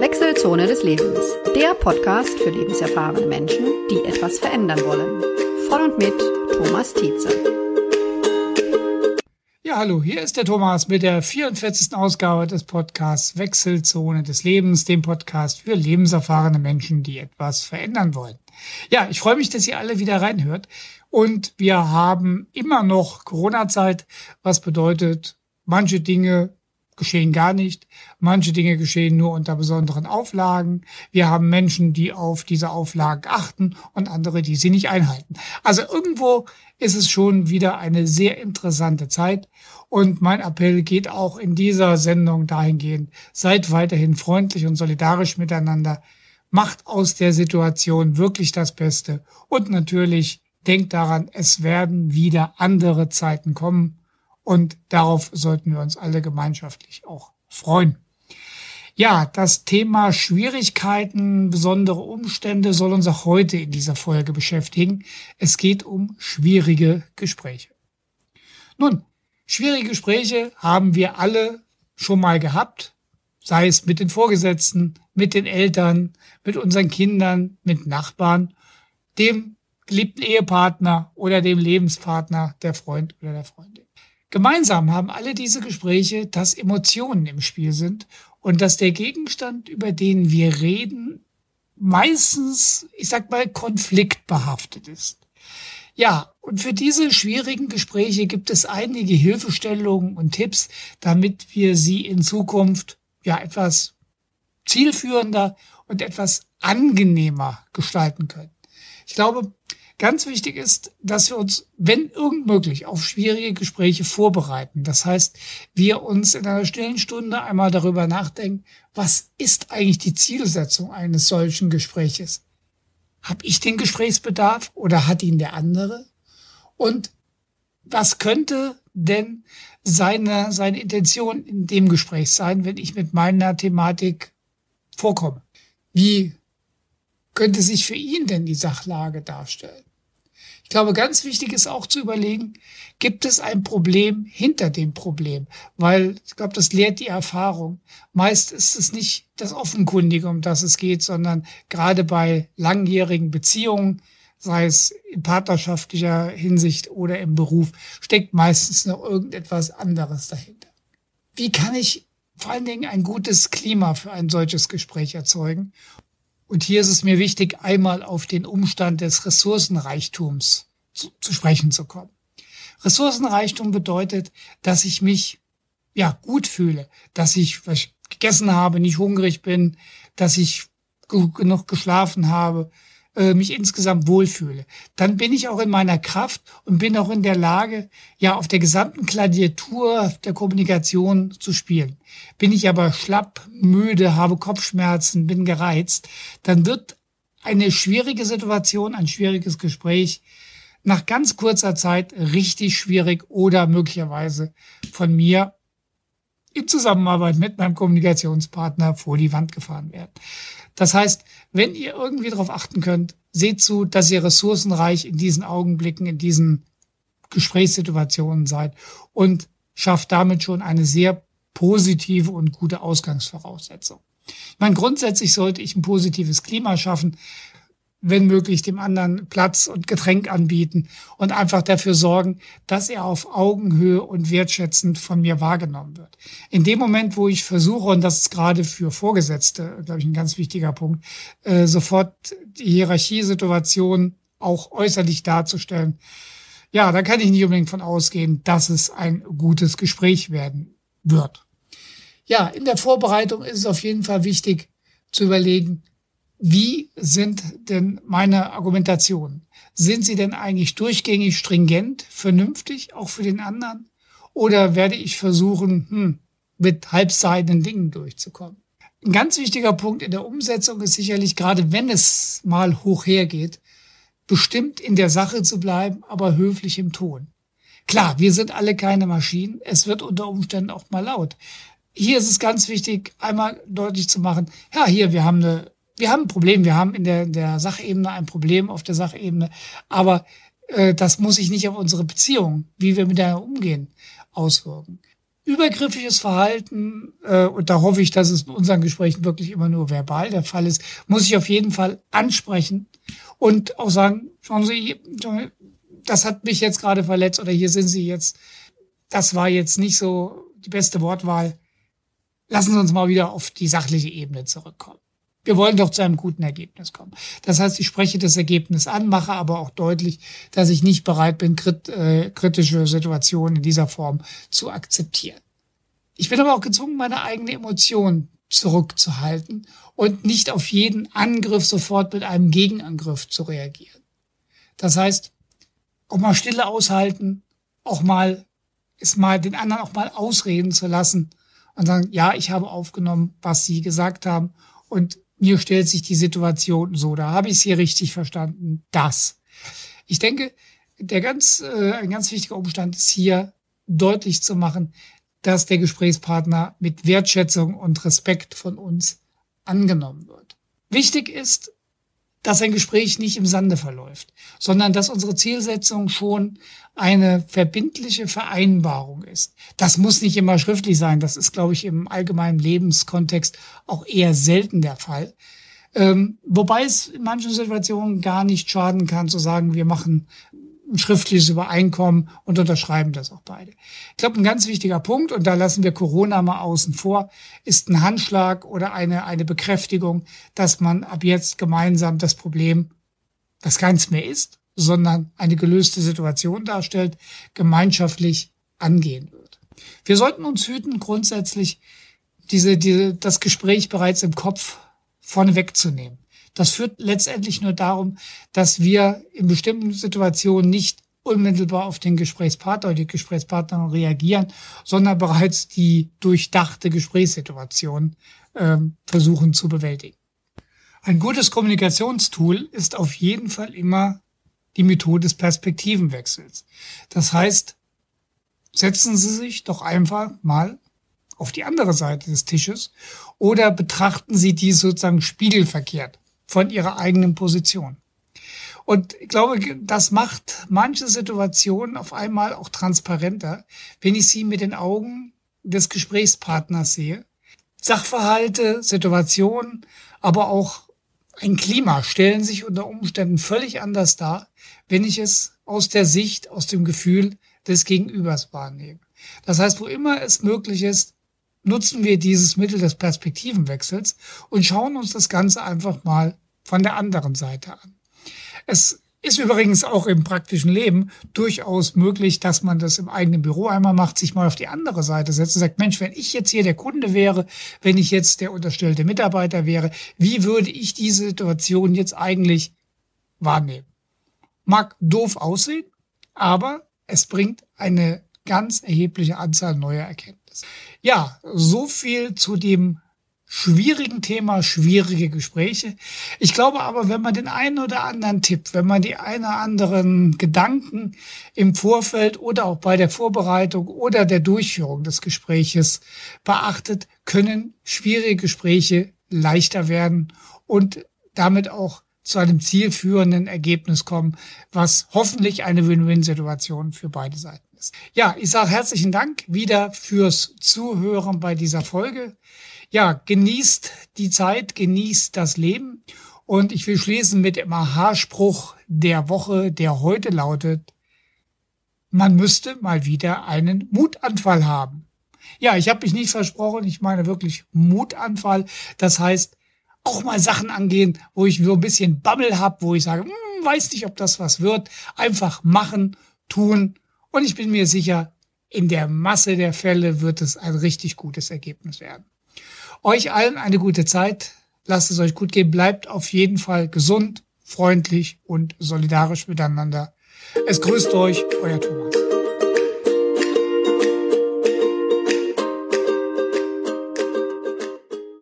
Wechselzone des Lebens. Der Podcast für lebenserfahrene Menschen, die etwas verändern wollen. Von und mit Thomas Tietze. Ja, hallo, hier ist der Thomas mit der 44. Ausgabe des Podcasts Wechselzone des Lebens, dem Podcast für lebenserfahrene Menschen, die etwas verändern wollen. Ja, ich freue mich, dass ihr alle wieder reinhört. Und wir haben immer noch Corona-Zeit, was bedeutet, manche Dinge geschehen gar nicht. Manche Dinge geschehen nur unter besonderen Auflagen. Wir haben Menschen, die auf diese Auflagen achten und andere, die sie nicht einhalten. Also irgendwo ist es schon wieder eine sehr interessante Zeit. Und mein Appell geht auch in dieser Sendung dahingehend, seid weiterhin freundlich und solidarisch miteinander. Macht aus der Situation wirklich das Beste. Und natürlich denkt daran, es werden wieder andere Zeiten kommen und darauf sollten wir uns alle gemeinschaftlich auch freuen. Ja, das Thema Schwierigkeiten, besondere Umstände soll uns auch heute in dieser Folge beschäftigen. Es geht um schwierige Gespräche. Nun, schwierige Gespräche haben wir alle schon mal gehabt, sei es mit den Vorgesetzten, mit den Eltern, mit unseren Kindern, mit Nachbarn, dem geliebten Ehepartner oder dem Lebenspartner, der Freund oder der Freundin. Gemeinsam haben alle diese Gespräche, dass Emotionen im Spiel sind und dass der Gegenstand, über den wir reden, meistens, ich sag mal, konfliktbehaftet ist. Ja, und für diese schwierigen Gespräche gibt es einige Hilfestellungen und Tipps, damit wir sie in Zukunft ja etwas zielführender und etwas angenehmer gestalten können. Ich glaube, Ganz wichtig ist, dass wir uns, wenn irgend möglich, auf schwierige Gespräche vorbereiten. Das heißt, wir uns in einer stillen Stunde einmal darüber nachdenken, was ist eigentlich die Zielsetzung eines solchen Gespräches? Hab ich den Gesprächsbedarf oder hat ihn der andere? Und was könnte denn seine, seine Intention in dem Gespräch sein, wenn ich mit meiner Thematik vorkomme? Wie könnte sich für ihn denn die Sachlage darstellen? Ich glaube, ganz wichtig ist auch zu überlegen, gibt es ein Problem hinter dem Problem? Weil ich glaube, das lehrt die Erfahrung. Meist ist es nicht das Offenkundige, um das es geht, sondern gerade bei langjährigen Beziehungen, sei es in partnerschaftlicher Hinsicht oder im Beruf, steckt meistens noch irgendetwas anderes dahinter. Wie kann ich vor allen Dingen ein gutes Klima für ein solches Gespräch erzeugen? Und hier ist es mir wichtig, einmal auf den Umstand des Ressourcenreichtums zu, zu sprechen zu kommen. Ressourcenreichtum bedeutet, dass ich mich ja gut fühle, dass ich was gegessen habe, nicht hungrig bin, dass ich genug geschlafen habe, äh, mich insgesamt wohlfühle, dann bin ich auch in meiner Kraft und bin auch in der Lage, ja, auf der gesamten Gladiatur der Kommunikation zu spielen. Bin ich aber schlapp, müde, habe Kopfschmerzen, bin gereizt, dann wird eine schwierige Situation, ein schwieriges Gespräch nach ganz kurzer Zeit richtig schwierig oder möglicherweise von mir in Zusammenarbeit mit meinem Kommunikationspartner vor die Wand gefahren werden. Das heißt, wenn ihr irgendwie darauf achten könnt, seht zu, dass ihr ressourcenreich in diesen Augenblicken, in diesen Gesprächssituationen seid und schafft damit schon eine sehr positive und gute Ausgangsvoraussetzung. Ich meine, grundsätzlich sollte ich ein positives Klima schaffen, wenn möglich dem anderen Platz und Getränk anbieten und einfach dafür sorgen, dass er auf Augenhöhe und wertschätzend von mir wahrgenommen wird. In dem Moment, wo ich versuche, und das ist gerade für Vorgesetzte, glaube ich, ein ganz wichtiger Punkt, äh, sofort die Hierarchiesituation auch äußerlich darzustellen, ja, da kann ich nicht unbedingt von ausgehen, dass es ein gutes Gespräch werden wird. Ja, in der Vorbereitung ist es auf jeden Fall wichtig zu überlegen, wie sind denn meine Argumentationen? Sind sie denn eigentlich durchgängig stringent, vernünftig, auch für den anderen? Oder werde ich versuchen, hm, mit halbseidenen Dingen durchzukommen? Ein ganz wichtiger Punkt in der Umsetzung ist sicherlich, gerade wenn es mal hoch hergeht, bestimmt in der Sache zu bleiben, aber höflich im Ton. Klar, wir sind alle keine Maschinen. Es wird unter Umständen auch mal laut. Hier ist es ganz wichtig, einmal deutlich zu machen, ja, hier, wir haben eine wir haben ein Problem, wir haben in der, der Sachebene ein Problem auf der Sachebene, aber äh, das muss sich nicht auf unsere Beziehung, wie wir miteinander umgehen, auswirken. übergriffiges Verhalten, äh, und da hoffe ich, dass es in unseren Gesprächen wirklich immer nur verbal der Fall ist, muss ich auf jeden Fall ansprechen und auch sagen, schauen Sie, das hat mich jetzt gerade verletzt oder hier sind Sie jetzt, das war jetzt nicht so die beste Wortwahl. Lassen Sie uns mal wieder auf die sachliche Ebene zurückkommen. Wir wollen doch zu einem guten Ergebnis kommen. Das heißt, ich spreche das Ergebnis an, mache aber auch deutlich, dass ich nicht bereit bin, äh, kritische Situationen in dieser Form zu akzeptieren. Ich bin aber auch gezwungen, meine eigene Emotion zurückzuhalten und nicht auf jeden Angriff sofort mit einem Gegenangriff zu reagieren. Das heißt, auch mal Stille aushalten, auch mal, ist mal den anderen auch mal ausreden zu lassen und sagen, ja, ich habe aufgenommen, was Sie gesagt haben und mir stellt sich die Situation so, da habe ich es hier richtig verstanden, das. Ich denke, der ganz, äh, ein ganz wichtiger Umstand ist hier deutlich zu machen, dass der Gesprächspartner mit Wertschätzung und Respekt von uns angenommen wird. Wichtig ist, dass ein Gespräch nicht im Sande verläuft, sondern dass unsere Zielsetzung schon eine verbindliche Vereinbarung ist. Das muss nicht immer schriftlich sein. Das ist, glaube ich, im allgemeinen Lebenskontext auch eher selten der Fall. Ähm, wobei es in manchen Situationen gar nicht schaden kann, zu sagen, wir machen ein schriftliches Übereinkommen und unterschreiben das auch beide. Ich glaube, ein ganz wichtiger Punkt, und da lassen wir Corona mal außen vor, ist ein Handschlag oder eine, eine Bekräftigung, dass man ab jetzt gemeinsam das Problem, das keins mehr ist, sondern eine gelöste Situation darstellt, gemeinschaftlich angehen wird. Wir sollten uns hüten, grundsätzlich diese, diese, das Gespräch bereits im Kopf vorne wegzunehmen. Das führt letztendlich nur darum, dass wir in bestimmten Situationen nicht unmittelbar auf den Gesprächspartner oder die Gesprächspartnerin reagieren, sondern bereits die durchdachte Gesprächssituation äh, versuchen zu bewältigen. Ein gutes Kommunikationstool ist auf jeden Fall immer die Methode des Perspektivenwechsels. Das heißt, setzen Sie sich doch einfach mal auf die andere Seite des Tisches oder betrachten Sie die sozusagen spiegelverkehrt von ihrer eigenen Position. Und ich glaube, das macht manche Situationen auf einmal auch transparenter, wenn ich sie mit den Augen des Gesprächspartners sehe. Sachverhalte, Situationen, aber auch ein Klima stellen sich unter Umständen völlig anders dar, wenn ich es aus der Sicht, aus dem Gefühl des Gegenübers wahrnehme. Das heißt, wo immer es möglich ist, nutzen wir dieses Mittel des Perspektivenwechsels und schauen uns das Ganze einfach mal von der anderen Seite an. Es ist übrigens auch im praktischen Leben durchaus möglich, dass man das im eigenen Büro einmal macht, sich mal auf die andere Seite setzt und sagt, Mensch, wenn ich jetzt hier der Kunde wäre, wenn ich jetzt der unterstellte Mitarbeiter wäre, wie würde ich diese Situation jetzt eigentlich wahrnehmen? Mag doof aussehen, aber es bringt eine ganz erhebliche Anzahl neuer Erkenntnisse. Ja, so viel zu dem schwierigen Thema, schwierige Gespräche. Ich glaube aber, wenn man den einen oder anderen Tipp, wenn man die einen oder anderen Gedanken im Vorfeld oder auch bei der Vorbereitung oder der Durchführung des Gespräches beachtet, können schwierige Gespräche leichter werden und damit auch zu einem zielführenden Ergebnis kommen, was hoffentlich eine Win-Win-Situation für beide Seiten ist. Ja, ich sage herzlichen Dank wieder fürs Zuhören bei dieser Folge. Ja, genießt die Zeit, genießt das Leben. Und ich will schließen mit dem Aha-Spruch der Woche, der heute lautet, man müsste mal wieder einen Mutanfall haben. Ja, ich habe mich nicht versprochen, ich meine wirklich Mutanfall. Das heißt, auch mal Sachen angehen, wo ich so ein bisschen Bammel habe, wo ich sage, hm, weiß nicht, ob das was wird. Einfach machen, tun und ich bin mir sicher, in der Masse der Fälle wird es ein richtig gutes Ergebnis werden. Euch allen eine gute Zeit. Lasst es euch gut gehen. Bleibt auf jeden Fall gesund, freundlich und solidarisch miteinander. Es grüßt euch, euer Thomas.